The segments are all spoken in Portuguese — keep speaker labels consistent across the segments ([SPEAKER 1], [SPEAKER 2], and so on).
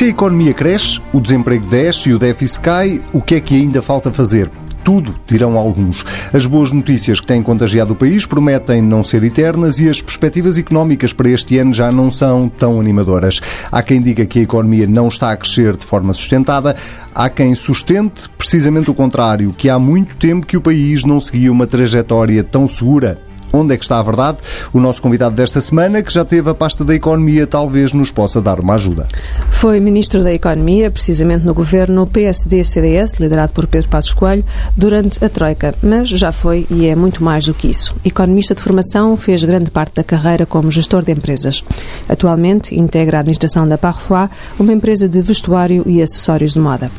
[SPEAKER 1] Se a economia cresce, o desemprego desce e o déficit cai, o que é que ainda falta fazer? Tudo, dirão alguns. As boas notícias que têm contagiado o país prometem não ser eternas e as perspectivas económicas para este ano já não são tão animadoras. Há quem diga que a economia não está a crescer de forma sustentada, há quem sustente precisamente o contrário, que há muito tempo que o país não seguia uma trajetória tão segura Onde é que está a verdade? O nosso convidado desta semana, que já teve a pasta da Economia, talvez nos possa dar uma ajuda.
[SPEAKER 2] Foi Ministro da Economia, precisamente no governo PSD-CDS, liderado por Pedro Passos Coelho, durante a Troika, mas já foi e é muito mais do que isso. Economista de formação, fez grande parte da carreira como gestor de empresas. Atualmente integra a administração da Parfois, uma empresa de vestuário e acessórios de moda.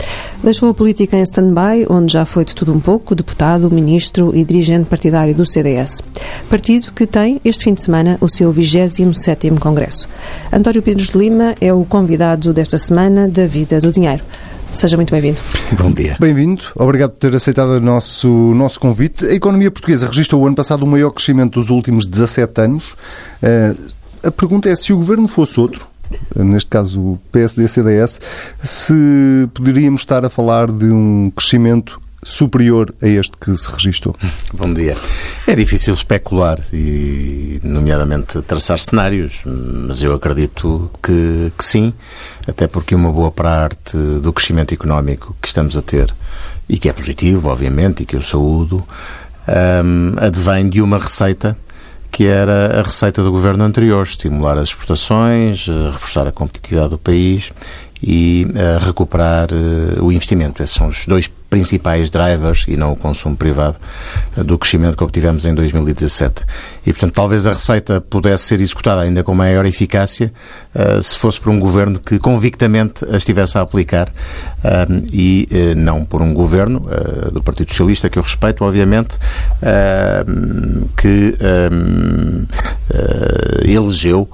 [SPEAKER 2] Deixou a política em stand-by, onde já foi de tudo um pouco, deputado, ministro e dirigente partidário do CDS partido que tem este fim de semana o seu 27º Congresso. António Pires de Lima é o convidado desta semana da Vida do Dinheiro. Seja muito bem-vindo.
[SPEAKER 1] Bom dia. Bem-vindo. Obrigado por ter aceitado o nosso, nosso convite. A economia portuguesa registrou o ano passado o maior crescimento dos últimos 17 anos. Uh, a pergunta é se o governo fosse outro, neste caso o PSD-CDS, se poderíamos estar a falar de um crescimento superior a este que se registrou?
[SPEAKER 3] Bom dia. É difícil especular e, nomeadamente, traçar cenários, mas eu acredito que, que sim, até porque uma boa parte do crescimento económico que estamos a ter, e que é positivo, obviamente, e que eu saúdo, um, advém de uma receita que era a receita do governo anterior, estimular as exportações, eh, reforçar a competitividade do país e uh, recuperar uh, o investimento. Esses são os dois principais drivers, e não o consumo privado, uh, do crescimento que obtivemos em 2017. E, portanto, talvez a receita pudesse ser executada ainda com maior eficácia se fosse por um governo que convictamente a estivesse a aplicar e não por um governo do Partido Socialista, que eu respeito, obviamente, que elegeu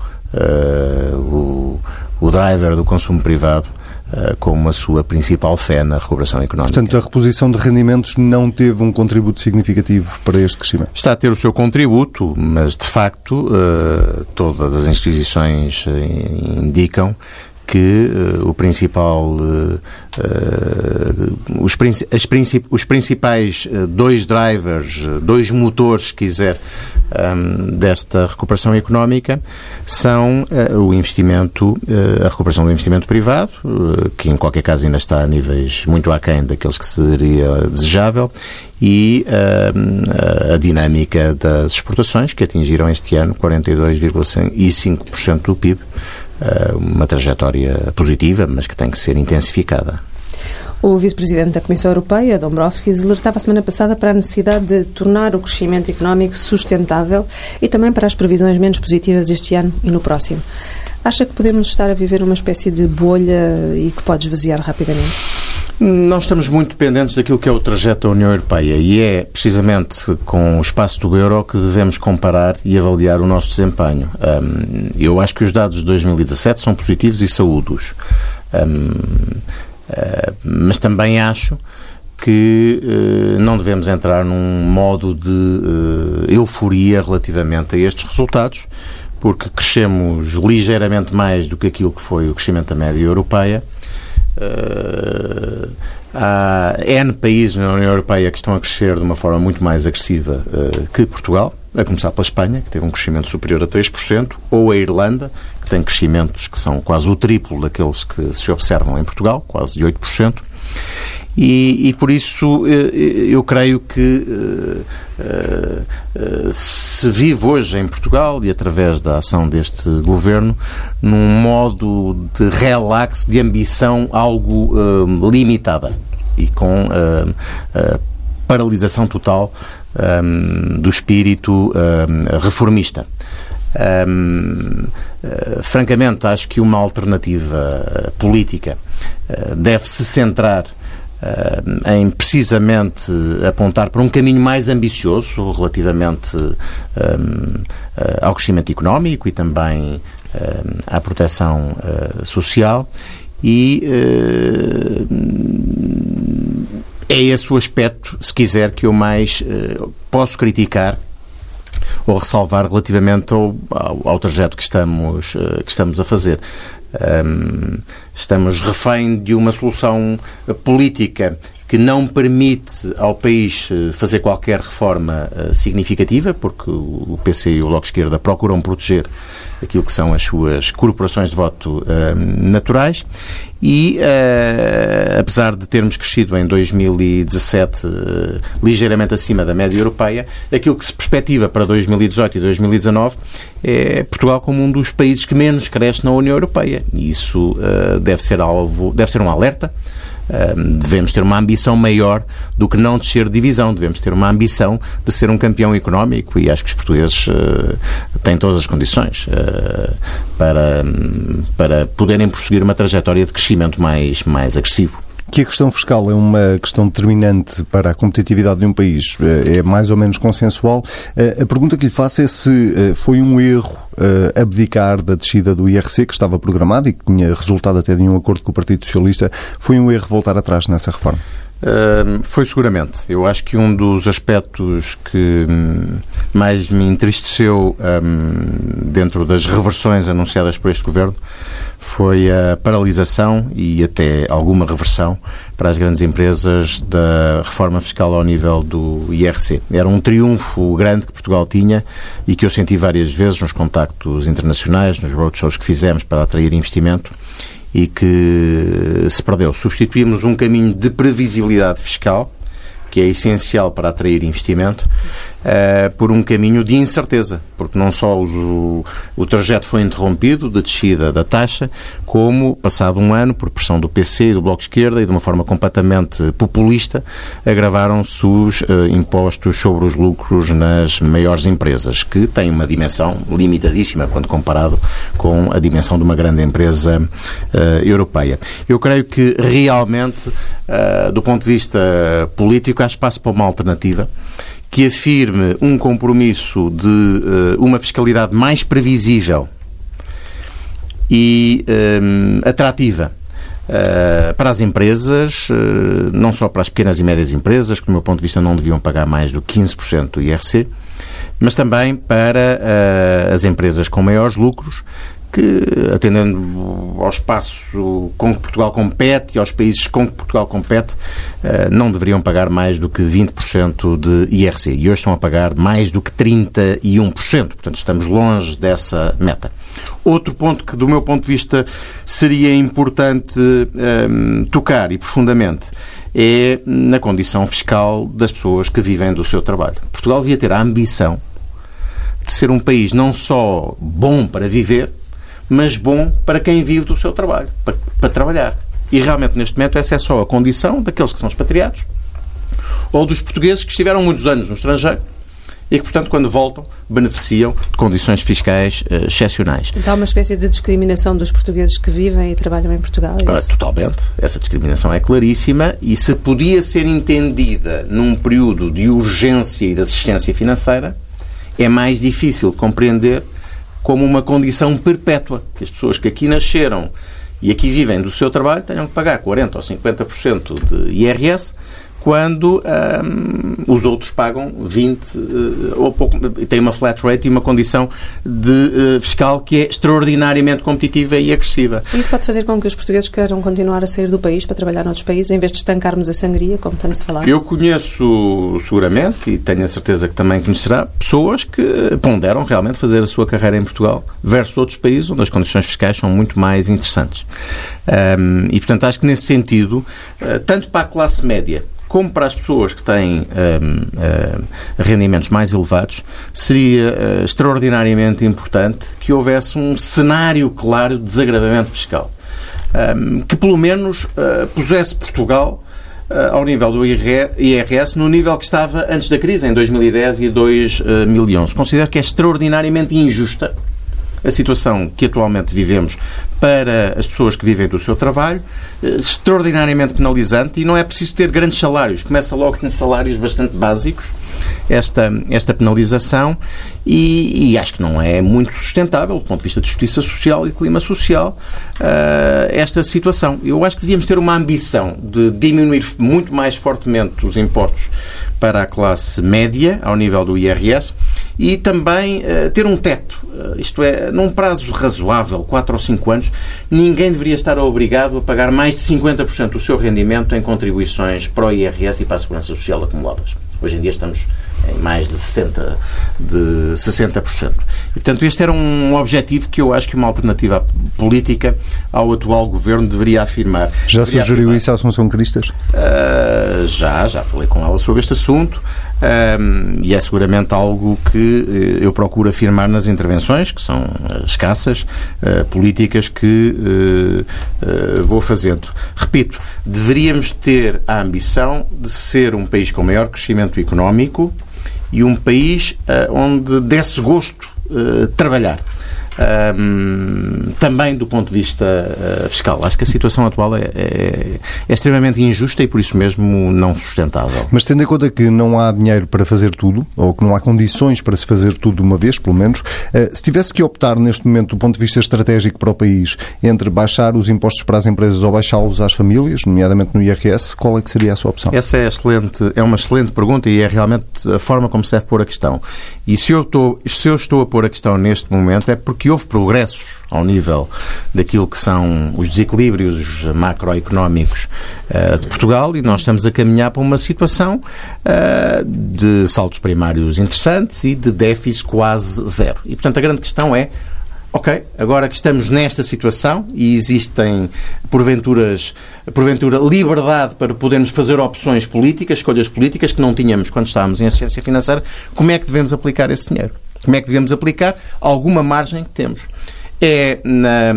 [SPEAKER 3] o o driver do consumo privado uh, como a sua principal fé na recuperação económica.
[SPEAKER 1] Portanto, a reposição de rendimentos não teve um contributo significativo para este crescimento?
[SPEAKER 3] Está a ter o seu contributo, mas de facto uh, todas as instituições uh, indicam que uh, o principal, uh, uh, os, as princip os principais dois drivers, dois motores, se quiser, um, desta recuperação económica são o investimento, a recuperação do investimento privado, que em qualquer caso ainda está a níveis muito aquém daqueles que seria desejável, e a dinâmica das exportações, que atingiram este ano 42,5% do PIB, uma trajetória positiva, mas que tem que ser intensificada.
[SPEAKER 2] O vice-presidente da Comissão Europeia, Dombrovskis, alertava a semana passada para a necessidade de tornar o crescimento económico sustentável e também para as previsões menos positivas este ano e no próximo. Acha que podemos estar a viver uma espécie de bolha e que pode esvaziar rapidamente?
[SPEAKER 3] Nós estamos muito dependentes daquilo que é o trajeto da União Europeia e é precisamente com o espaço do euro que devemos comparar e avaliar o nosso desempenho. eu acho que os dados de 2017 são positivos e saúdos. Ah, mas também acho que uh, não devemos entrar num modo de uh, euforia relativamente a estes resultados, porque crescemos ligeiramente mais do que aquilo que foi o crescimento da média europeia. Uh, há N países na União Europeia que estão a crescer de uma forma muito mais agressiva que Portugal, a começar pela Espanha, que teve um crescimento superior a 3%, ou a Irlanda, que tem crescimentos que são quase o triplo daqueles que se observam em Portugal, quase de 8%. E, e por isso eh, eh, eu creio que eh, se vive hoje em Portugal e através da ação deste governo num modo de relax, de ambição algo limitada e com paralisação total do espírito reformista. Francamente, acho que uma alternativa política deve se centrar uh, em precisamente apontar para um caminho mais ambicioso relativamente ao crescimento económico e também à proteção social e é esse o aspecto, se quiser, que eu mais uh, posso criticar ou ressalvar relativamente ao, ao, ao trajeto que estamos, uh, que estamos a fazer. Estamos refém de uma solução política que não permite ao país eh, fazer qualquer reforma uh, significativa, porque o PC e o Bloco Esquerda procuram proteger aquilo que são as suas corporações de voto uh, naturais e, uh, apesar de termos crescido em 2017 ligeiramente acima da média europeia, aquilo que se perspectiva para 2018 e 2019 é Portugal como um dos países que menos cresce na União Europeia. E isso deve ser alvo, deve ser um alerta devemos ter uma ambição maior do que não descer divisão. Devemos ter uma ambição de ser um campeão económico e acho que os portugueses uh, têm todas as condições uh, para, para poderem prosseguir uma trajetória de crescimento mais, mais agressivo.
[SPEAKER 1] Que a questão fiscal é uma questão determinante para a competitividade de um país eh, é mais ou menos consensual. A pergunta que lhe faço é se foi um erro abdicar da descida do IRC, que estava programado e que tinha resultado até de um acordo com o Partido Socialista. Foi um erro voltar atrás nessa reforma?
[SPEAKER 3] Foi seguramente. Eu acho que um dos aspectos que hum, mais me entristeceu um, dentro das reversões anunciadas por este governo foi a paralisação e até alguma reversão para as grandes empresas da reforma fiscal ao nível do IRC. Era um triunfo grande que Portugal tinha e que eu senti várias vezes nos contactos internacionais, nos roadshows que fizemos para atrair investimento e que se perdeu. Substituímos um caminho de previsibilidade fiscal, que é essencial para atrair investimento, uh, por um caminho de incerteza, porque não só o, o trajeto foi interrompido de descida da taxa, como, passado um ano, por pressão do PC e do Bloco de Esquerda e de uma forma completamente populista, agravaram-se os uh, impostos sobre os lucros nas maiores empresas, que têm uma dimensão limitadíssima quando comparado com a dimensão de uma grande empresa uh, europeia. Eu creio que realmente, do ponto de vista político, há espaço para uma alternativa que afirme um compromisso de uh, uma fiscalidade mais previsível e um, eh, atrativa Uh, para as empresas, uh, não só para as pequenas e médias empresas, que, do meu ponto de vista, não deviam pagar mais do 15% do IRC, mas também para uh, as empresas com maiores lucros, que, atendendo ao espaço com que Portugal compete e aos países com que Portugal compete, eh, não deveriam pagar mais do que 20% de IRC. E hoje estão a pagar mais do que 31%. Portanto, estamos longe dessa meta. Outro ponto que, do meu ponto de vista, seria importante ehm, tocar e profundamente é na condição fiscal das pessoas que vivem do seu trabalho. Portugal devia ter a ambição de ser um país não só bom para viver, mas bom para quem vive do seu trabalho, para, para trabalhar. E realmente, neste momento, essa é só a condição daqueles que são expatriados ou dos portugueses que estiveram muitos anos no estrangeiro e que, portanto, quando voltam, beneficiam de condições fiscais uh, excepcionais.
[SPEAKER 2] Então há uma espécie de discriminação dos portugueses que vivem e trabalham em Portugal? É
[SPEAKER 3] ah, totalmente. Essa discriminação é claríssima e se podia ser entendida num período de urgência e de assistência financeira, é mais difícil de compreender como uma condição perpétua, que as pessoas que aqui nasceram e aqui vivem do seu trabalho tenham que pagar 40% ou 50% de IRS quando um, os outros pagam 20 uh, eh, ou pouco, tem uma flat rate e uma condição de, uh, fiscal que é extraordinariamente competitiva e agressiva.
[SPEAKER 2] Isso pode fazer com que os portugueses queiram continuar a sair do país para trabalhar noutros países, em vez de estancarmos a sangria, como tanto se fala?
[SPEAKER 3] Eu conheço seguramente, e tenho a certeza que também conhecerá, pessoas que ponderam realmente fazer a sua carreira em Portugal versus outros países onde as condições fiscais são muito mais interessantes. Um, e, portanto, acho que nesse sentido, uh, tanto para a classe média como para as pessoas que têm um, um, rendimentos mais elevados, seria uh, extraordinariamente importante que houvesse um cenário claro de desagravamento fiscal. Um, que pelo menos uh, pusesse Portugal uh, ao nível do IRS, no nível que estava antes da crise, em 2010 e 2011. Considero que é extraordinariamente injusta a situação que atualmente vivemos para as pessoas que vivem do seu trabalho, eh, extraordinariamente penalizante e não é preciso ter grandes salários. Começa logo em salários bastante básicos esta, esta penalização e, e, acho que não é muito sustentável do ponto de vista de justiça social e clima social uh, esta situação. Eu acho que devíamos ter uma ambição de diminuir muito mais fortemente os impostos para a classe média, ao nível do IRS, e também uh, ter um teto isto é, num prazo razoável, 4 ou 5 anos, ninguém deveria estar obrigado a pagar mais de 50% do seu rendimento em contribuições para o IRS e para a Segurança Social acumuladas. Hoje em dia estamos em mais de 60%. De 60%. E, portanto, este era um objetivo que eu acho que uma alternativa política ao atual governo deveria afirmar.
[SPEAKER 1] Já
[SPEAKER 3] deveria
[SPEAKER 1] sugeriu afirmar. isso à Assunção Cristas?
[SPEAKER 3] Uh, já, já falei com ela sobre este assunto. Um, e é seguramente algo que uh, eu procuro afirmar nas intervenções, que são escassas, uh, políticas que uh, vou fazendo. Repito, deveríamos ter a ambição de ser um país com maior crescimento económico e um país onde desse gosto trabalhar um, também do ponto de vista uh, fiscal. Acho que a situação atual é, é, é, extremamente injusta e por isso mesmo não sustentável.
[SPEAKER 1] Mas tendo em conta que não há dinheiro para fazer tudo, ou que não há condições para se fazer tudo de uma vez, pelo menos, uh, se tivesse que optar neste momento do ponto de vista estratégico para o país entre baixar os impostos para as empresas ou baixá-los às famílias, nomeadamente no IRS, qual é que seria a sua opção?
[SPEAKER 3] Essa é, excelente, é uma excelente pergunta e é realmente a forma como se deve pôr a questão. E se eu estou, se eu estou a pôr a questão neste momento é porque que houve progressos ao nível daquilo que são os desequilíbrios macroeconómicos uh, de Portugal e nós estamos a caminhar para uma situação uh, de saltos primários interessantes e de déficit quase zero. E, portanto, a grande questão é Ok, agora que estamos nesta situação e existem, porventuras, porventura, liberdade para podermos fazer opções políticas, escolhas políticas que não tínhamos quando estávamos em assistência financeira, como é que devemos aplicar esse dinheiro? Como é que devemos aplicar alguma margem que temos? é na,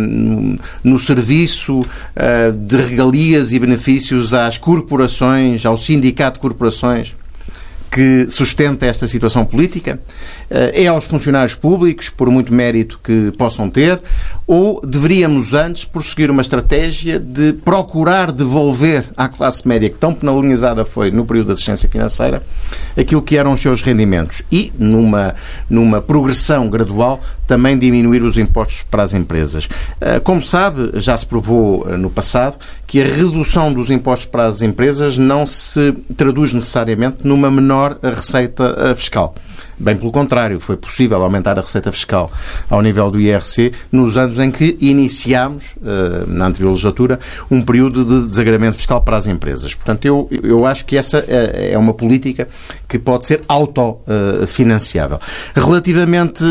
[SPEAKER 3] no serviço uh, de regalias e benefícios às corporações, ao sindicato de corporações, que sustenta esta situação política? Eh, é aos funcionários públicos, por muito mérito que possam ter, ou deveríamos antes prosseguir uma estratégia de procurar devolver à classe média, que tão penalizada foi no período de assistência financeira, aquilo que eram os seus rendimentos e, numa, numa progressão gradual, também diminuir os impostos para as empresas. Eh, como sabe, já se provou eh, no passado que a redução dos impostos para as empresas não se traduz necessariamente numa menor receita eh, fiscal. Bem pelo contrário, foi possível aumentar a receita fiscal ao nível do IRC nos anos em que iniciámos, na anterior legislatura, um período de desagramento fiscal para as empresas. Portanto, eu, eu acho que essa é uma política que pode ser autofinanciável. Relativamente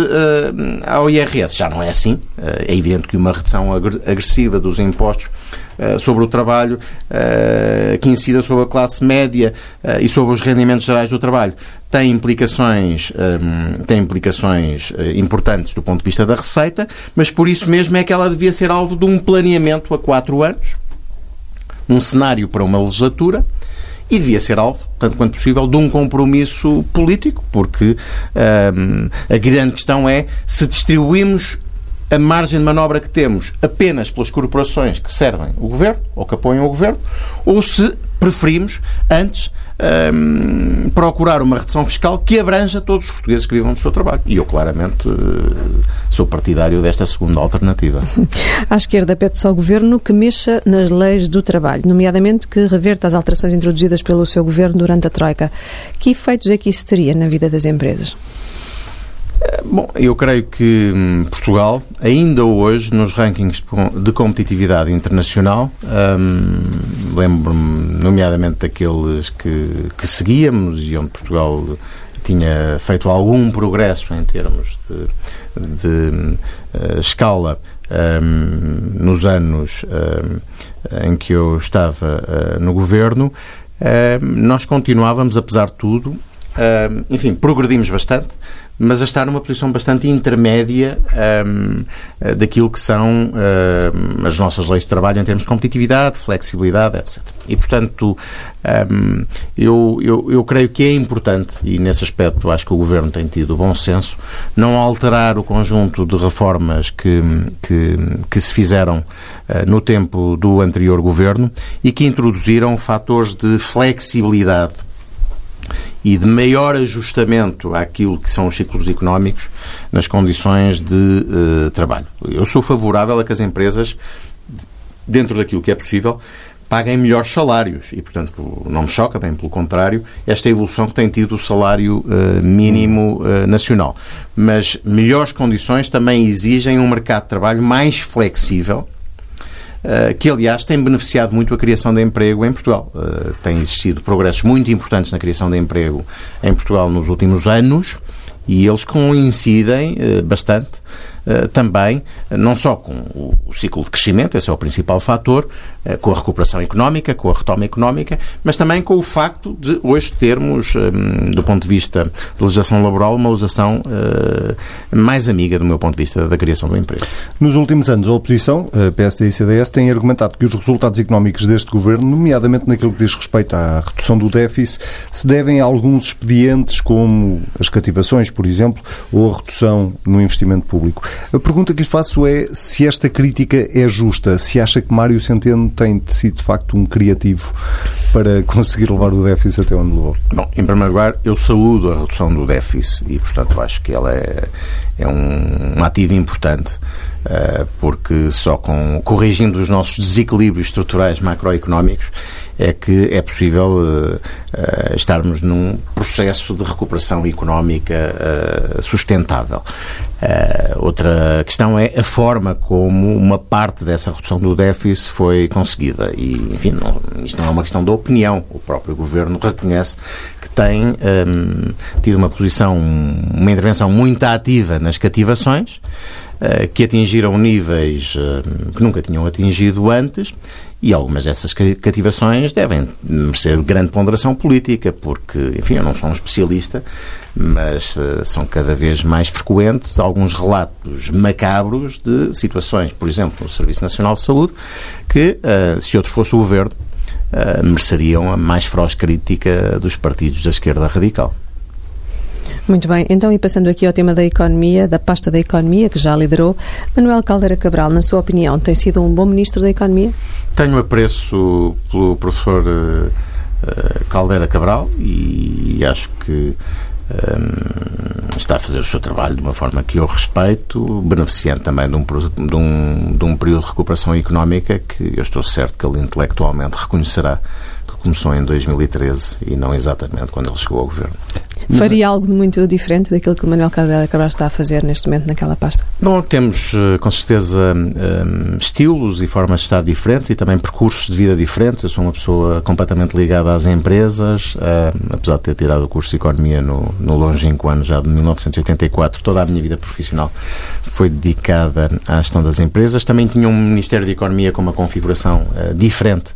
[SPEAKER 3] ao IRS já não é assim. Eh, é evidente que uma redução agressiva dos impostos eh, sobre o trabalho eh, que incida sobre a classe média e sobre os rendimentos gerais do trabalho. Tem implicações, tem implicações importantes do ponto de vista da receita, mas por isso mesmo é que ela devia ser alvo de um planeamento a quatro anos, um cenário para uma legislatura, e devia ser alvo, tanto quanto possível, de um compromisso político, porque hum, a grande questão é se distribuímos a margem de manobra que temos apenas pelas corporações que servem o governo ou que apoiam o governo, ou se preferimos, antes, um, procurar uma redução fiscal que abranja todos os portugueses que vivam do seu trabalho. E eu, claramente, eh, sou partidário desta segunda alternativa.
[SPEAKER 2] À esquerda pede-se ao Governo que mexa nas leis do trabalho, nomeadamente que reverta as alterações introduzidas pelo seu Governo durante a Troika. Que efeitos é que isso teria na vida das empresas?
[SPEAKER 3] Bom, eu creio que hum, Portugal, ainda hoje, nos rankings de competitividade internacional, hum, lembro-me nomeadamente daqueles que, que seguíamos e onde Portugal tinha feito algum progresso em termos de, de uh, escala um, nos anos um, em que eu estava uh, no governo, uh, nós continuávamos, apesar de tudo, enfim, progredimos bastante, mas a estar numa posição bastante intermédia um, daquilo que são um, as nossas leis de trabalho em termos de competitividade, flexibilidade, etc. E, portanto, um, eu, eu, eu creio que é importante, e nesse aspecto acho que o Governo tem tido bom senso, não alterar o conjunto de reformas que, que, que se fizeram uh, no tempo do anterior Governo e que introduziram fatores de flexibilidade e de maior ajustamento àquilo que são os ciclos económicos nas condições de uh, trabalho. Eu sou favorável a que as empresas, dentro daquilo que é possível, paguem melhores salários. E, portanto, não me choca, bem pelo contrário, esta evolução que tem tido o salário uh, mínimo uh, nacional. Mas melhores condições também exigem um mercado de trabalho mais flexível, que aliás tem beneficiado muito a criação de emprego em Portugal. Uh, tem existido progressos muito importantes na criação de emprego em Portugal nos últimos anos e eles coincidem uh, bastante eh, também, não só com o ciclo de crescimento, esse é o principal fator, eh, com a recuperação económica, com a retoma económica, mas também com o facto de hoje termos, eh, do ponto de vista de legislação laboral, uma legislação mais amiga, do meu ponto de vista, da criação do emprego.
[SPEAKER 1] Nos últimos anos, a oposição, a PSD e CDS, têm argumentado que os resultados económicos deste governo, nomeadamente naquilo que diz respeito à redução do déficit, se devem a alguns expedientes, como as cativações, por exemplo, ou a redução no investimento público. A pergunta que lhe faço é se esta crítica é justa, se acha que Mário Centeno tem sido de facto um criativo para conseguir levar o déficit até onde levou.
[SPEAKER 3] Bom, em primeiro lugar, eu saúdo a redução do déficit e, portanto, acho que ela é, é um, um ativo importante uh, porque só com corrigindo os nossos desequilíbrios estruturais macroeconómicos é que é possível uh, estarmos num processo de recuperação económica uh, sustentável. Outra questão é a forma como uma parte dessa redução do déficit foi conseguida. E, enfim, não, isto não é uma questão da opinião. O próprio Governo reconhece que tem um, ehm, tido uma posição, uma intervenção muito ativa nas cativações. Eh, que atingiram níveis eh, que nunca tinham atingido antes e algumas dessas cativações devem merecer grande ponderação política, porque, enfim, eu não sou um especialista, mas uh, são cada vez mais frequentes alguns relatos macabros de situações, por exemplo, no Serviço Nacional de Saúde, que, se outro fosse o governo, mereceriam a mais feroz crítica dos partidos da esquerda radical.
[SPEAKER 2] Muito bem, então e passando aqui ao tema da economia, da pasta da economia, que já liderou, Manuel Caldeira Cabral, na sua opinião, tem sido um bom ministro da economia?
[SPEAKER 3] Tenho apreço pelo professor uh, Caldeira Cabral e acho que eh, está a fazer o seu trabalho de uma forma que eu respeito, beneficiando também de um, de, um, de um período de recuperação económica que eu estou certo que ele intelectualmente reconhecerá que começou em 2013 e não exatamente quando ele chegou ao governo.
[SPEAKER 2] Faria algo de muito diferente daquilo que o Manuel Caldeira Cabral está a fazer neste momento naquela pasta?
[SPEAKER 3] Bom, temos eh, com certeza um, estilos e formas de estar diferentes e também percursos de vida diferentes. Eu sou uma pessoa completamente ligada às empresas, uh, apesar de ter tirado o curso de Economia no, no longínquo ano já de 1984. Toda a minha vida profissional foi dedicada à gestão das empresas. Também tinha um Ministério de Economia com uma configuração diferente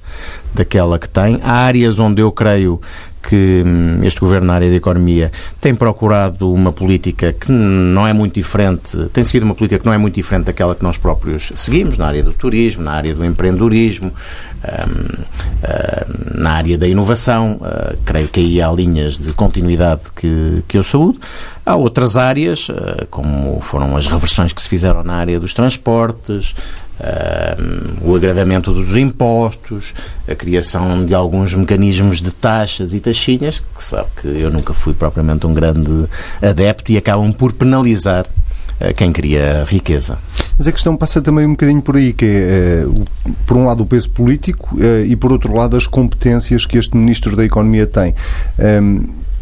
[SPEAKER 3] daquela que tem. Há áreas onde eu creio que hum, este governo na área da economia tem procurado uma política que não é muito diferente, tem seguido uma política que não é muito diferente daquela que nós próprios seguimos na área do turismo, na área do empreendedorismo, hum, hum, na área da inovação. Uh, creio que aí há linhas de continuidade que, que eu saúdo. Há outras áreas, uh, como foram as reversões que se fizeram na área dos transportes, Uh, o agravamento dos impostos, a criação de alguns mecanismos de taxas e taxinhas, que sabe que eu nunca fui propriamente um grande adepto e acabam por penalizar uh, quem cria riqueza.
[SPEAKER 1] Mas a questão passa também um bocadinho por aí, que é, uh, por um lado, o peso político eh, e, por outro lado, as competências que este Ministro da Economia tem.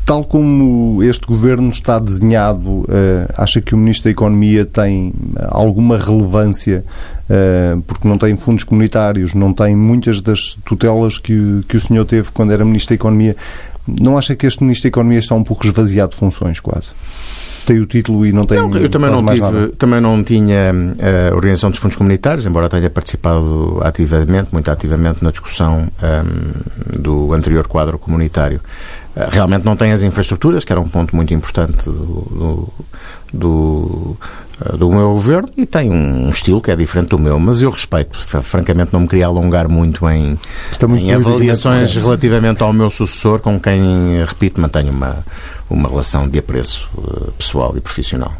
[SPEAKER 1] Tal como este governo está desenhado, acha que o Ministro da Economia tem alguma relevância eh, porque não tem fundos comunitários, não tem muitas das tutelas que, que o senhor teve quando era Ministro da Economia. Não acha que este Ministro da Economia está um pouco esvaziado de funções, quase? tem o título e não tem
[SPEAKER 3] não, eu também não tive, nada. também não tinha eh, a organização dos fundos comunitários embora tenha participado ativamente muito ativamente na discussão um, ehm, do anterior quadro comunitário eh, realmente não tem as infraestruturas que era um ponto muito importante do, do, do eh, do meu governo e tem um estilo que é diferente do meu, mas eu respeito. Francamente, não me queria alongar muito em, muito em avaliações relativamente ao meu sucessor, com quem, repito, mantenho uma, uma relação de apreço uh, pessoal e profissional.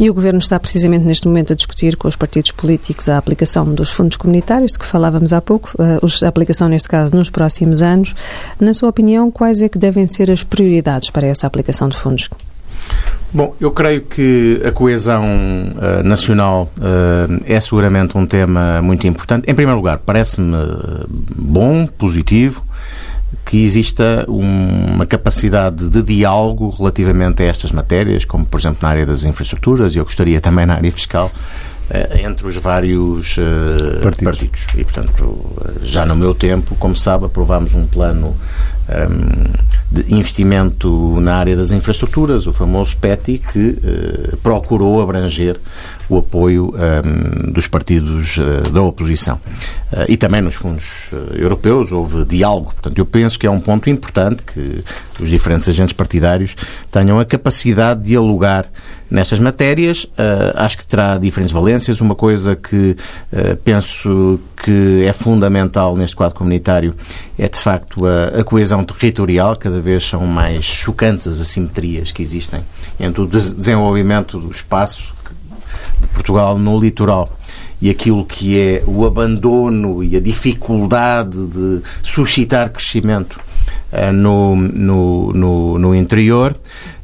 [SPEAKER 2] E o Governo está precisamente neste momento a discutir com os partidos políticos a aplicação dos fundos comunitários, de que falávamos há pouco, uh, a aplicação, neste caso, nos próximos anos. Na sua opinião, quais é que devem ser as prioridades para essa aplicação de fundos?
[SPEAKER 3] Bom, eu creio que a coesão uh, nacional uh, é seguramente um tema muito importante. Em primeiro lugar, parece-me bom, positivo, que exista uma capacidade de diálogo relativamente a estas matérias, como por exemplo na área das infraestruturas, e eu gostaria também na área fiscal, eh, entre os vários uh, partidos. partidos. E, portanto, já no meu tempo, como sabe, aprovámos um plano de investimento na área das infraestruturas, o famoso PETI, que uh, procurou abranger o apoio ehm, dos partidos uh, da oposição. e também nos fundos europeus houve diálogo. Portanto, eu penso que é um ponto importante que os diferentes agentes partidários tenham a capacidade de dialogar nestas matérias. Uh, acho que terá diferentes valências. Uma coisa que uh, penso que é fundamental neste quadro comunitário é, de facto, a, a, coesão territorial. Cada vez são mais chocantes as assimetrias que existem entre o desenvolvimento do espaço de Portugal no litoral e aquilo que é o abandono e a dificuldade de suscitar crescimento no, no, no, no interior.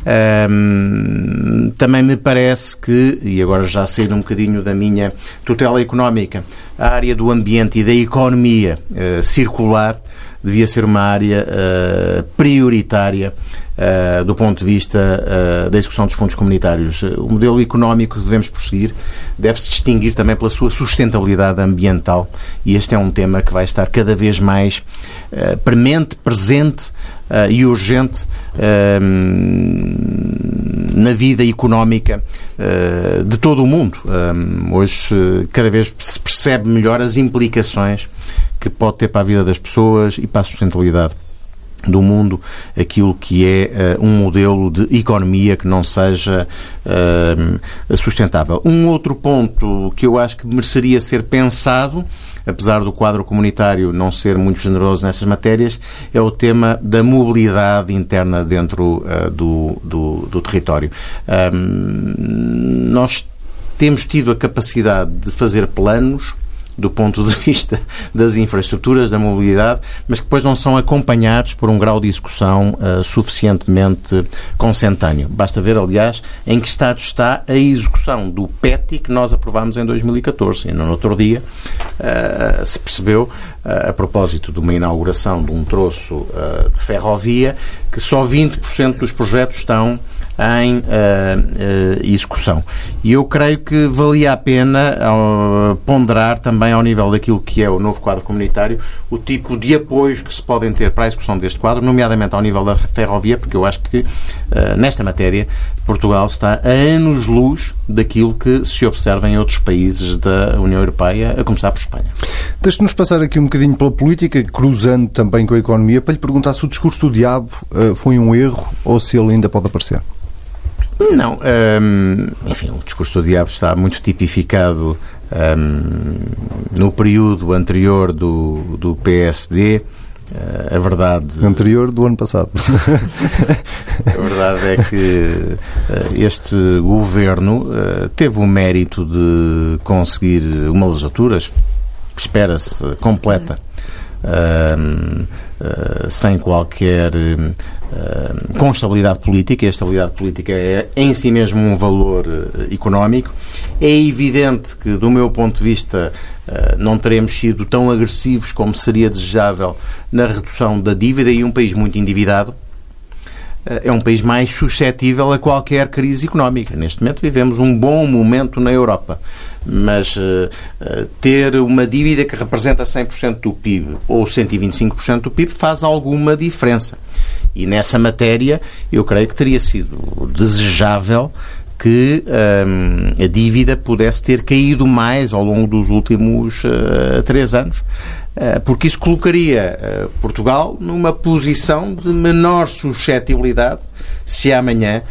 [SPEAKER 3] Um, também me parece que, e agora já saindo um bocadinho da minha tutela económica, a área do ambiente e da economia uh, circular devia ser uma área uh, prioritária uh, do ponto de vista da execução dos fundos comunitários. O modelo económico que devemos prosseguir deve se distinguir também pela sua sustentabilidade ambiental e este é um tema que vai estar cada vez mais premente, presente uh, e urgente uh, na vida económica uh, de todo o mundo. hoje, cada vez se percebe melhor as implicações que pode ter para a vida das pessoas e para a sustentabilidade do mundo aquilo que é uh, um modelo de economia que não seja uh, sustentável. Um outro ponto que eu acho que mereceria ser pensado apesar do quadro comunitário não ser muito generoso nessas matérias, é o tema da mobilidade interna dentro uh, do, do, do, território. Nós temos tido a capacidade de fazer planos do ponto de vista das infraestruturas, da mobilidade, mas que depois não são acompanhados por um grau de execução uh, suficientemente consentâneo. Basta ver, aliás, em que estado está a execução do PETI que nós aprovámos em 2014. E no outro dia uh, se percebeu, uh, a propósito de uma inauguração de um troço de ferrovia, que só 20% dos projetos estão em uh, uh, execução. E eu creio que valia a pena uh, ponderar também ao nível daquilo que é o novo quadro comunitário o tipo de apoios que se podem ter para a execução deste quadro, nomeadamente ao nível da ferrovia, porque eu acho que nesta matéria Portugal está a anos-luz daquilo que se observa em outros países da União Europeia, a começar por Espanha.
[SPEAKER 1] Deixe-nos passar aqui um bocadinho pela política, cruzando também com a economia, para lhe perguntar se o discurso do diabo foi um erro ou se ele ainda pode aparecer.
[SPEAKER 3] Não. Um, enfim, o discurso do diabo está muito tipificado um, no período anterior do, do PSD. A verdade.
[SPEAKER 1] Anterior do ano passado.
[SPEAKER 3] a verdade é que uh, este governo uh, teve o mérito de conseguir uma legislatura, espera-se, completa. sem qualquer eh, com estabilidade política, e a estabilidade política é em si mesmo um valor uh, económico. É evidente que, do meu ponto de vista, uh, não teremos sido tão agressivos como seria desejável na redução da dívida e um país muito endividado é um país mais suscetível a qualquer crise económica. Neste momento vivemos um bom momento na Europa, mas ter uma dívida que representa 100% do PIB ou 125% do PIB faz alguma diferença. E nessa matéria, eu creio que teria sido desejável que um, a dívida pudesse ter caído mais ao longo dos últimos uh, três anos, uh, porque isso colocaria uh, Portugal numa posição de menor suscetibilidade se amanhã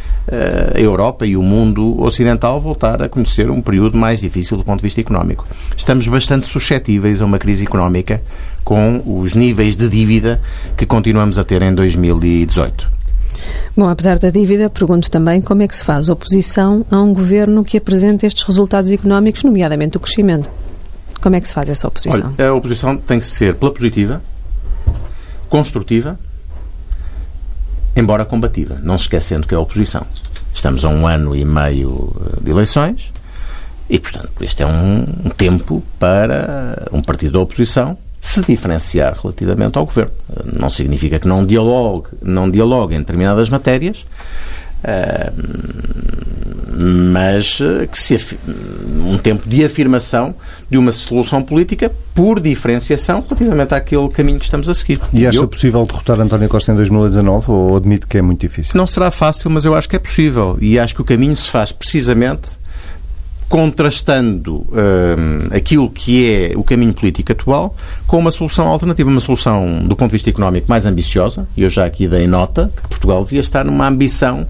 [SPEAKER 3] a Europa e o mundo ocidental voltar a conhecer um período mais difícil do ponto de vista económico. Estamos bastante suscetíveis a uma crise económica com os níveis de dívida que continuamos a ter em 2018.
[SPEAKER 2] Bom, apesar da dívida, pergunto também como é que se faz oposição a um governo que apresenta estes resultados económicos, nomeadamente o crescimento. Como é que se faz essa oposição?
[SPEAKER 3] Olha, a oposição tem que ser pela positiva, construtiva, embora combativa, não se esquecendo que é a oposição. Estamos a um ano e meio de eleições e, portanto, este é um, um tempo para um partido da oposição se diferenciar relativamente ao governo. Não significa que não dialogue, não dialogue em determinadas matérias, mas que se um tempo de afirmação de uma solução política por diferenciação relativamente àquele caminho que estamos a seguir.
[SPEAKER 1] E acha eu, possível derrotar António Costa em 2019 ou admite que é muito difícil?
[SPEAKER 3] Não será fácil, mas eu acho que é possível e acho que o caminho se faz precisamente contrastando um, aquilo que é o caminho político atual com uma solução alternativa, uma solução do ponto de vista económico mais ambiciosa, e eu já aqui dei nota que Portugal devia estar numa ambição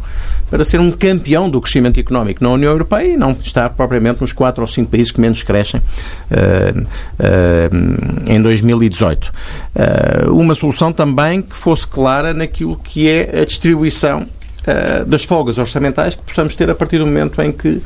[SPEAKER 3] para ser um campeão do crescimento económico na União Europeia e não estar propriamente nos quatro ou cinco países que menos crescem uh, uh, em 2018. Uh, uma solução também que fosse clara naquilo que é a distribuição das folgas orçamentais que possamos ter a partir do momento em que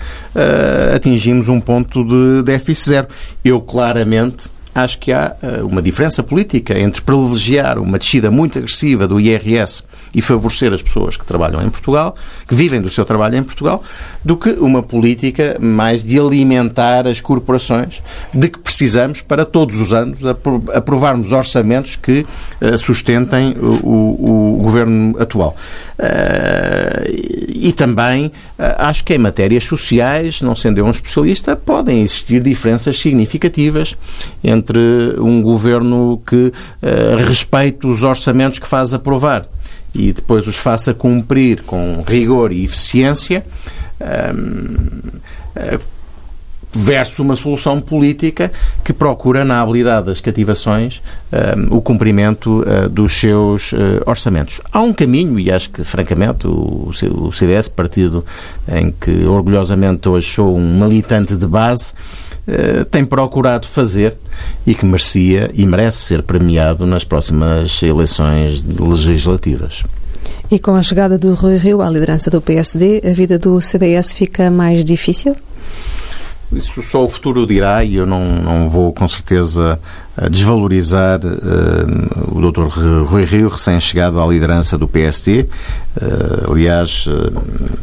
[SPEAKER 3] atingimos um ponto de déficit zero. Eu claramente acho que há uh, uma diferença política entre privilegiar uma descida muito agressiva do IRS e favorecer as pessoas que trabalham em Portugal, que vivem do seu trabalho em Portugal, do que uma política mais de alimentar as corporações, de que precisamos para todos os anos aprovarmos orçamentos que uh, sustentem o, o, o, governo atual. Uh, e também uh, acho que em matérias sociais, não sendo eu um especialista, podem existir diferenças significativas entre um governo que respeite os orçamentos que faz aprovar e depois os faça cumprir com rigor e eficiência, um, eh, versus uma solução política que procura, na habilidade das cativações, um, o cumprimento uh, dos seus uh, orçamentos. Há um caminho, e acho que, francamente, o, o CDS, partido em que orgulhosamente hoje sou um militante de base, eh, tem procurado fazer e que merecia e merece ser premiado nas próximas eleições legislativas.
[SPEAKER 2] E com a chegada do Rui Rio à liderança do PSD, a vida do CDS fica mais difícil?
[SPEAKER 3] Isso só o futuro dirá e eu não, não vou com certeza desvalorizar uh, o Dr. Rui Rio, recém-chegado à liderança do PSD. Uh, aliás, uh, Uh,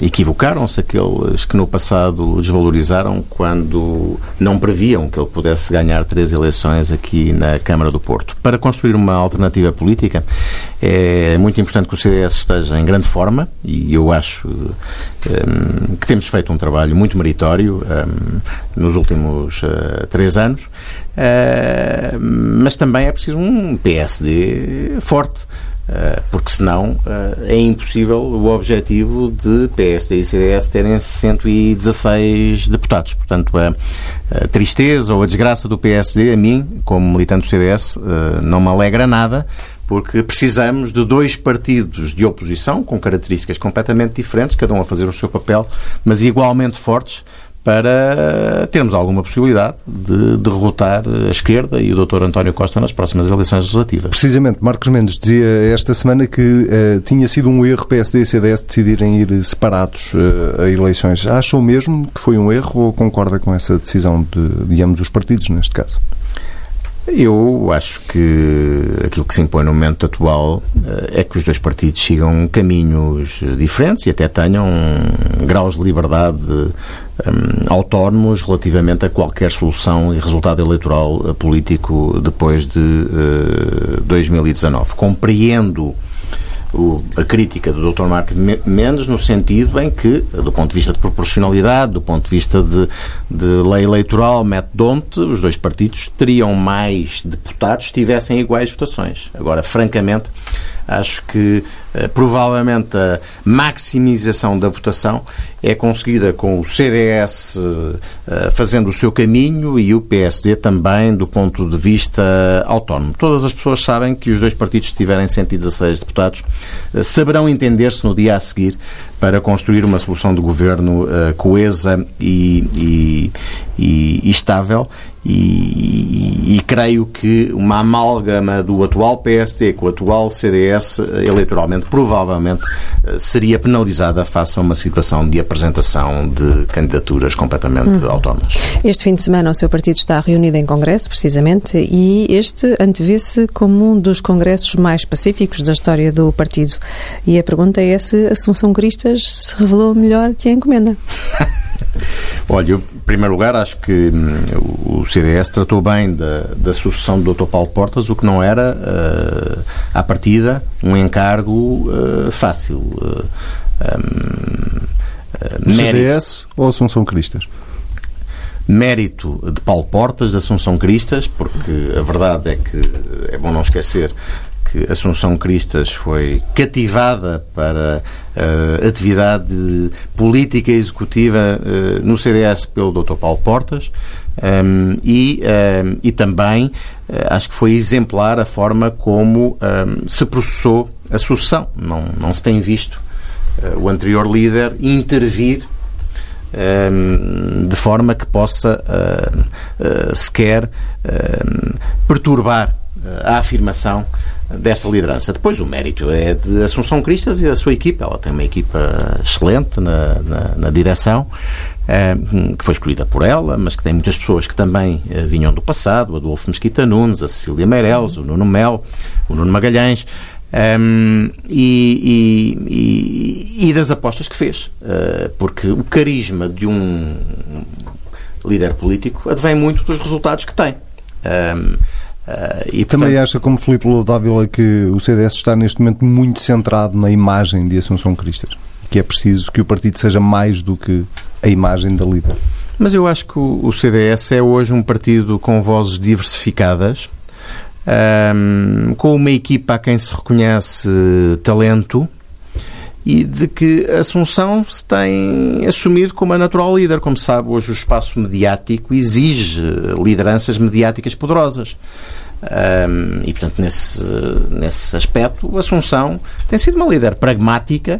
[SPEAKER 3] Equivocaram-se aqueles que no passado desvalorizaram quando não previam que ele pudesse ganhar três eleições aqui na Câmara do Porto. Para construir uma alternativa política é muito importante que o CDS esteja em grande forma e eu acho ehm, que temos feito um trabalho muito meritório ehm, nos últimos uh, três anos, uh, mas também é preciso um PSD forte. Eh, porque senão uh, é impossível o objetivo de PSD e CDS terem 116 deputados. Portanto, a, tristeza ou a desgraça do PSD, a mim, como militante do CDS, eh, não me alegra nada, porque precisamos de dois partidos de oposição com características completamente diferentes, cada um a fazer o seu papel, mas igualmente fortes, para termos alguma possibilidade de derrotar a esquerda e o Dr. António Costa nas próximas eleições legislativas.
[SPEAKER 1] Precisamente, Marcos Mendes dizia esta semana que uh, tinha sido um erro PSD e CDS decidirem ir separados uh, a eleições. Acham mesmo que foi um erro ou concorda com essa decisão de, de ambos os partidos, neste caso?
[SPEAKER 3] Eu acho que aquilo que se impõe no momento atual eh, é que os dois partidos sigam caminhos diferentes e até tenham graus de liberdade um, autónomos relativamente a qualquer solução e resultado eleitoral eh, político depois de uh, 2019. Compreendo o, a crítica do Dr. Marco Mendes no sentido em que, do ponto de vista de proporcionalidade, do ponto de vista de, de lei eleitoral, metodonte, os dois partidos teriam mais deputados se tivessem iguais votações. Agora, francamente, acho que eh, provavelmente a maximização da votação é conseguida com o CDS eh, fazendo o seu caminho e o PSD também do ponto de vista autónomo. Todas as pessoas sabem que os dois partidos, se tiverem 116 deputados, eh, saberão entender-se no dia a seguir para construir uma solução de governo coesa e, e, e, e estável. E, creio que uma amálgama do atual PSD com o atual CDS eh, eleitoralmente provavelmente uh, seria penalizada face a uma situação de apresentação de candidaturas completamente hum. autónomas.
[SPEAKER 2] Este fim de semana o seu partido está reunido em Congresso, precisamente, e este antevê-se como um dos congressos mais pacíficos da história do partido. E a pergunta é se Assunção Crista Cristas se revelou melhor que a encomenda.
[SPEAKER 3] Olha, eu, em primeiro lugar, acho que hum, o CDS tratou bem da, da sucessão do Dr. Paulo Portas, o que não era, uh, à partida, um encargo uh, fácil. Uh,
[SPEAKER 1] um, CDS ou Assunção Cristas?
[SPEAKER 3] mérito de Paulo Portas, de Assunção Cristas, porque a verdade é que é bom não esquecer que Assunção Cristas foi cativada para uh, atividade política executiva uh, no CDS pelo Dr. Paulo Portas um, e, um, e também uh, acho que foi exemplar a forma como um, se processou a sucessão. Não, não se tem visto o anterior líder intervir de forma que possa sequer perturbar a afirmação desta liderança. Depois o mérito é de Assunção Cristas e da sua equipa. Ela tem uma equipa excelente na, na, na direção, que foi escolhida por ela, mas que tem muitas pessoas que também eh, vinham do passado, Adolfo Mesquita Nunes, a Cecília Meireles, o Nuno Mel, o Nuno Magalhães, um, e, e, e, das apostas que fez. Uh, porque o carisma de um líder político advém muito dos resultados que tem. Um,
[SPEAKER 1] e, Também portanto... acha, como Filipe Louva que o CDS está neste momento muito centrado na imagem de Assunção Cristas? Que é preciso que o partido seja mais do que a imagem da líder?
[SPEAKER 3] Mas eu acho que o CDS é hoje um partido com vozes diversificadas, um, com uma equipa a quem se reconhece talento e de que Assunção se tem assumido como a natural líder. Como sabe, hoje o espaço mediático exige lideranças mediáticas poderosas. Um, e, portanto, nesse, nesse aspecto, Assunção tem sido uma líder pragmática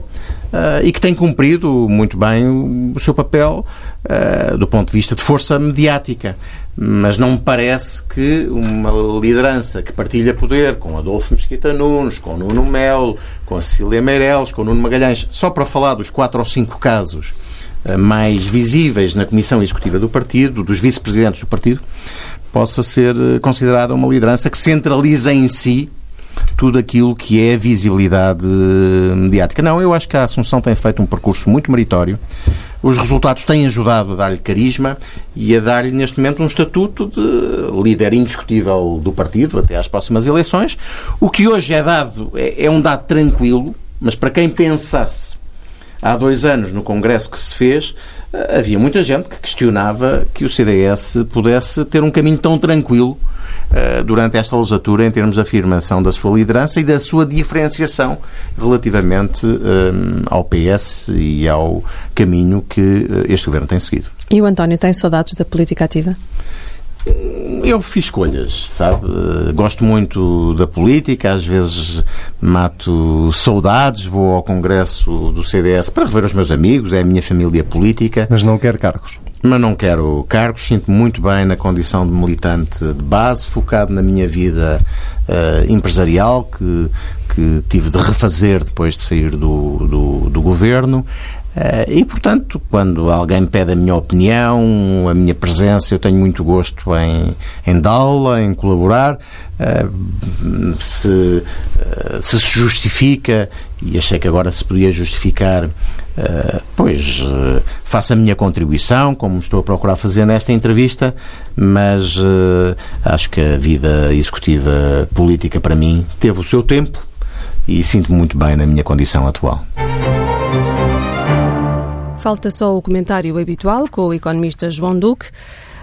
[SPEAKER 3] uh, e que tem cumprido muito bem o, o seu papel uh, do ponto de vista de força mediática. Mas não me parece que uma liderança que partilha poder com Adolfo Mesquita Nunes, com Nuno Melo, com Cecília Meireles, com Nuno Magalhães, só para falar dos quatro ou cinco casos uh, mais visíveis na Comissão Executiva do Partido, dos vice-presidentes do Partido, possa ser considerada uma liderança que centraliza em si tudo aquilo que é visibilidade mediática. Não, eu acho que a Assunção tem feito um percurso muito meritório. Os resultados têm ajudado a dar-lhe carisma e a dar-lhe, neste momento, um estatuto de líder indiscutível do partido até às próximas eleições. O que hoje é dado é, é um dado tranquilo, mas para quem pensasse há dois anos no congresso que se fez, havia muita gente que questionava que o CDS pudesse ter um caminho tão tranquilo eh, durante esta legislatura em termos de afirmação da sua liderança e da sua diferenciação relativamente eh, ao PS e ao caminho que eh, este governo tem seguido.
[SPEAKER 2] E o António tem saudades da política ativa?
[SPEAKER 3] Eu fiz escolhas, sabe? Gosto muito da política, às vezes mato saudades, vou ao congresso do CDS para rever os meus amigos, é a minha família política.
[SPEAKER 1] Mas não quer cargos?
[SPEAKER 3] mas não quero cargos, sinto-me muito bem na condição de militante de base, focado na minha vida uh, empresarial, que, que tive de refazer depois de sair do, do, do governo. Uh, e, portanto, quando alguém pede a minha opinião, a minha presença, eu tenho muito gosto em, em dá-la, em colaborar. Uh, se, uh, se se justifica, e achei que agora se podia justificar, pois faço a minha contribuição, como estou a procurar fazer nesta entrevista, mas acho que a vida executiva política para mim teve o seu tempo e sinto-me muito bem na minha condição atual.
[SPEAKER 2] Falta só o comentário habitual com o economista João Duque.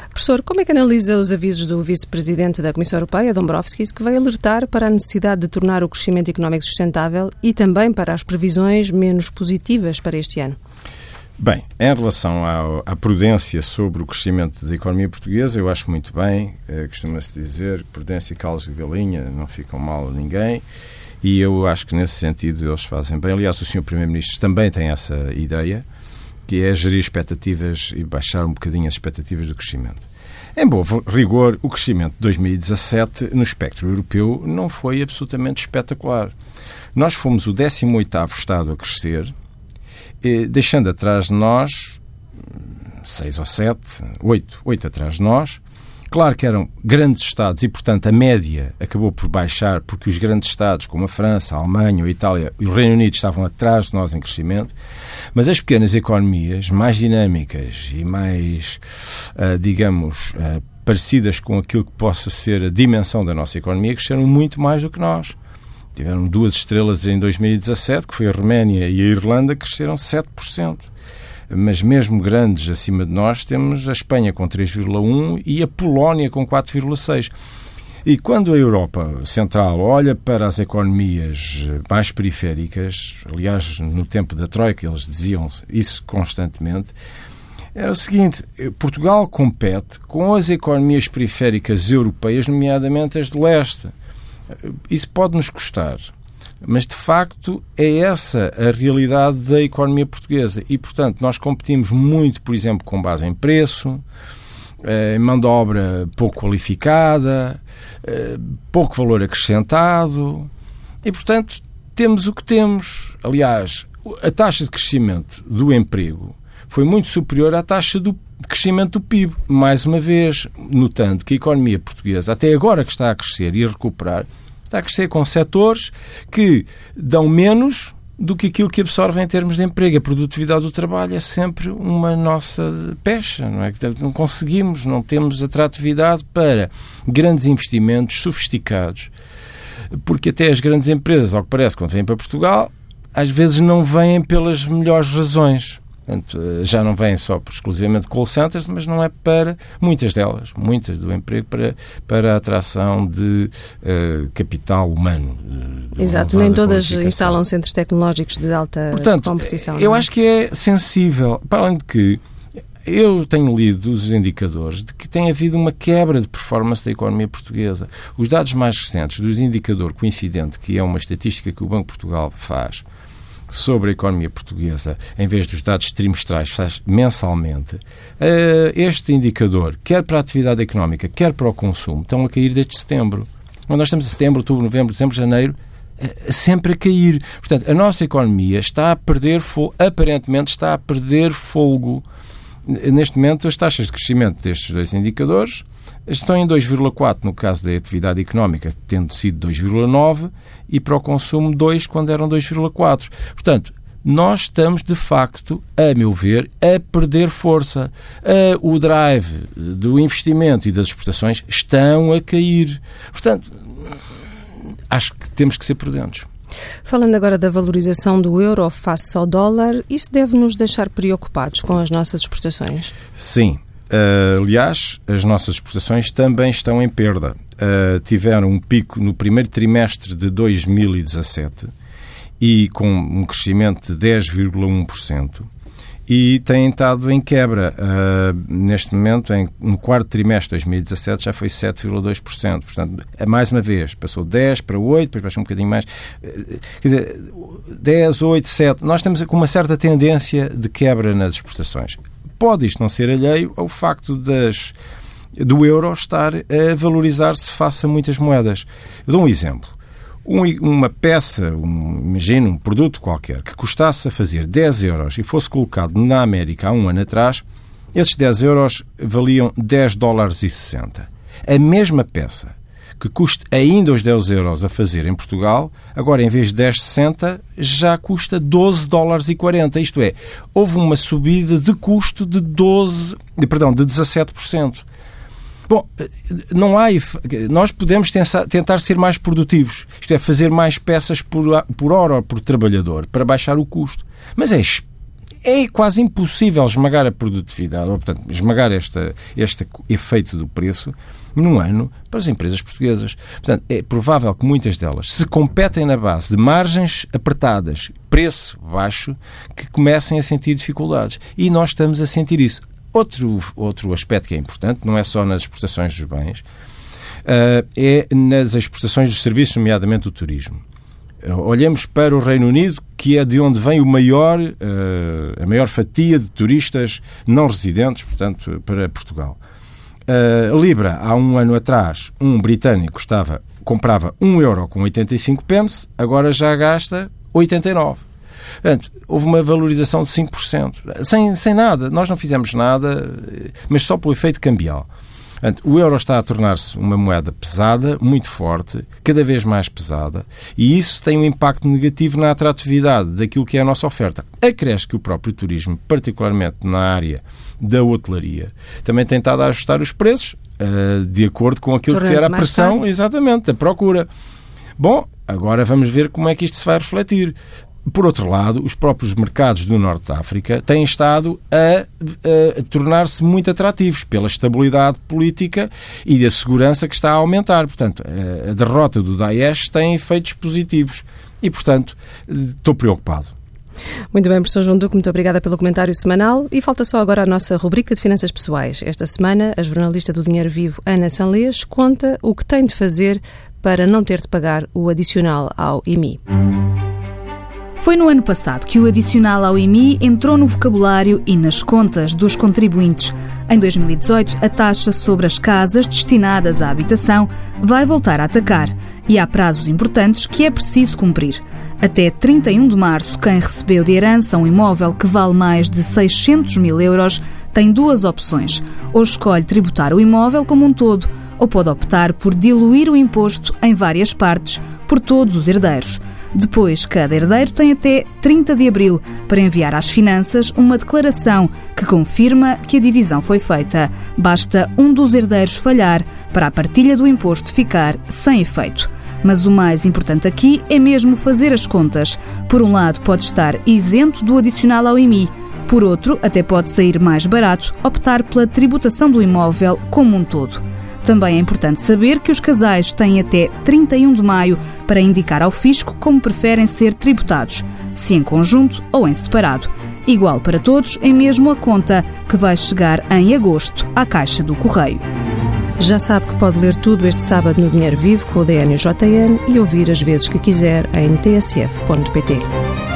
[SPEAKER 2] Professor, como é que analisa os avisos do vice-presidente da Comissão Europeia, Dombrovskis, que vai alertar para a necessidade de tornar o crescimento económico sustentável e também para as previsões menos positivas para este ano?
[SPEAKER 4] Bem, em relação ao, à prudência sobre o crescimento da economia portuguesa, eu acho muito bem. Eh, Costuma-se dizer prudência e calos de galinha não ficam mal a ninguém. E eu acho que nesse sentido eles fazem bem. Aliás, o Sr. Primeiro-Ministro também tem essa ideia que é gerir expectativas e baixar um bocadinho as expectativas do crescimento. Em bom rigor, o crescimento de 2017 no espectro europeu não foi absolutamente espetacular. Nós fomos o 18º Estado a crescer, deixando atrás de nós, seis ou sete, oito, oito atrás de nós, Claro que eram grandes Estados e, portanto, a média acabou por baixar porque os grandes Estados, como a França, a Alemanha, a Itália e o Reino Unido, estavam atrás de nós em crescimento. Mas as pequenas economias, mais dinâmicas e mais, uh, digamos, uh, parecidas com aquilo que possa ser a dimensão da nossa economia, cresceram muito mais do que nós. Tiveram duas estrelas em 2017, que foi a Roménia e a Irlanda, que cresceram 7% mas mesmo grandes acima de nós, temos a Espanha com 3,1 e a Polónia com 4,6. E quando a Europa Central olha para as economias mais periféricas, aliás, no tempo da Troika eles diziam isso constantemente, era o seguinte: Portugal compete com as economias periféricas europeias, nomeadamente as do leste. Isso pode nos custar. Mas, de facto, é essa a realidade da economia portuguesa. E, portanto, nós competimos muito, por exemplo, com base em preço, eh, mão de obra pouco qualificada, eh, pouco valor acrescentado. E, portanto, temos o que temos. Aliás, a taxa de crescimento do emprego foi muito superior à taxa do crescimento do PIB. Mais uma vez, notando que a economia portuguesa, até agora que está a crescer e a recuperar, está a crescer com setores que dão menos do que aquilo que absorvem em termos de emprego. A produtividade do trabalho é sempre uma nossa pecha, não é? Não conseguimos, não temos atratividade para grandes investimentos sofisticados. Porque até as grandes empresas, ao que parece, quando vêm para Portugal, às vezes não vêm pelas melhores razões. Portanto, eh, já não vêm só por, exclusivamente call centers, mas não é para muitas delas, muitas do emprego, para, para a atração de uh, capital humano.
[SPEAKER 2] De Exato, nem todas instalam centros tecnológicos de alta Portanto, competição.
[SPEAKER 4] Eu
[SPEAKER 2] é?
[SPEAKER 4] acho que é sensível, para além de que eu tenho lido os indicadores de que tem havido uma quebra de performance da economia portuguesa. Os dados mais recentes dos indicador coincidente, que é uma estatística que o Banco de Portugal faz, sobre a economia portuguesa, em vez dos dados trimestrais, faz mensalmente, eh, este indicador, quer para a atividade económica, quer para o consumo, estão a cair desde setembro. Nós estamos em setembro, outubro, novembro, dezembro, janeiro, eh, sempre a cair. Portanto, a nossa economia está a perder, aparentemente está a perder folgo. Neste momento, as taxas de crescimento destes dois indicadores estão em 2,4 no caso da atividade económica, tendo sido 2,9 e para o consumo 2 quando eram 2,4. Portanto, nós estamos de facto, a meu ver, a perder força. o drive do investimento e das exportações estão a cair. Portanto, acho que temos que ser prudentes.
[SPEAKER 2] Falando agora da valorização do euro face ao dólar, isso deve nos deixar preocupados com as nossas exportações?
[SPEAKER 4] Sim, Uh, aliás, as nossas exportações também estão em perda. Uh, tiveram um pico no primeiro trimestre de 2017 e com um crescimento de 10,1% e têm estado em quebra. Uh, neste momento, em, no quarto trimestre de 2017, já foi 7,2%. Portanto, mais uma vez, passou 10 para 8, depois baixou um bocadinho mais. Uh, quer dizer, 10, 8, 7. Nós temos uma certa tendência de quebra nas exportações pode isto não ser alheio ao facto das, do euro estar a valorizar-se face a muitas moedas. Eu dou um exemplo. Um, uma peça, um, imagina um produto qualquer, que custasse a fazer 10 euros e fosse colocado na América há um ano atrás, esses 10 euros valiam 10 dólares e 60. A mesma peça que custa ainda os 10 euros a fazer em Portugal, agora em vez de 10,60 já custa 12 dólares e 40. Isto é, houve uma subida de custo de 12, perdão, de 17%. Bom, não há. Nós podemos tentar ser mais produtivos, isto é, fazer mais peças por, por hora ou por trabalhador para baixar o custo. Mas é é quase impossível esmagar a produtividade, ou, portanto, esmagar esta, este efeito do preço num ano para as empresas portuguesas. Portanto, é provável que muitas delas se competem na base de margens apertadas, preço baixo, que comecem a sentir dificuldades. E nós estamos a sentir isso. Outro, outro aspecto que é importante, não é só nas exportações dos bens, uh, é nas exportações dos serviços, nomeadamente do turismo. Olhemos para o Reino Unido, que é de onde vem o maior, uh, a maior fatia de turistas não residentes, portanto, para Portugal. A Libra, há um ano atrás, um britânico estava, comprava 1 euro com 85 pence, agora já gasta 89. Portanto, houve uma valorização de 5%. Sem, sem nada. Nós não fizemos nada, mas só pelo efeito cambial. Portanto, o euro está a tornar-se uma moeda pesada, muito forte, cada vez mais pesada, e isso tem um impacto negativo na atratividade daquilo que é a nossa oferta. Acresce que o próprio turismo, particularmente na área da hotelaria, também tem estado a ajustar os preços uh, de acordo com aquilo que era a pressão, exatamente, da procura. Bom, agora vamos ver como é que isto se vai refletir. Por outro lado, os próprios mercados do Norte da África têm estado a, a, a tornar-se muito atrativos pela estabilidade política e a segurança que está a aumentar. Portanto, a, a derrota do Daesh tem efeitos positivos e, portanto, estou preocupado.
[SPEAKER 2] Muito bem, professor João Duque, muito obrigada pelo comentário semanal. E falta só agora a nossa rubrica de finanças pessoais. Esta semana, a jornalista do Dinheiro Vivo, Ana Sanlês, conta o que tem de fazer para não ter de pagar o adicional ao IMI.
[SPEAKER 5] Foi no ano passado que o adicional ao IMI entrou no vocabulário e nas contas dos contribuintes. Em 2018, a taxa sobre as casas destinadas à habitação vai voltar a atacar e há prazos importantes que é preciso cumprir. Até 31 de março, quem recebeu de herança um imóvel que vale mais de 600 mil euros tem duas opções. Ou escolhe tributar o imóvel como um todo, ou pode optar por diluir o imposto em várias partes por todos os herdeiros. Depois, cada herdeiro tem até 30 de abril para enviar às finanças uma declaração que confirma que a divisão foi feita. Basta um dos herdeiros falhar para a partilha do imposto ficar sem efeito. Mas o mais importante aqui é mesmo fazer as contas. Por um lado, pode estar isento do adicional ao IMI. Por outro, até pode sair mais barato optar pela tributação do imóvel como um todo. Também é importante saber que os casais têm até 31 de maio para indicar ao fisco como preferem ser tributados, se em conjunto ou em separado. Igual para todos é mesmo a conta que vai chegar em agosto à Caixa do Correio.
[SPEAKER 2] Já sabe que pode ler tudo este sábado no Dinheiro Vivo com o DN e o JN e ouvir as vezes que quiser em tsf.pt.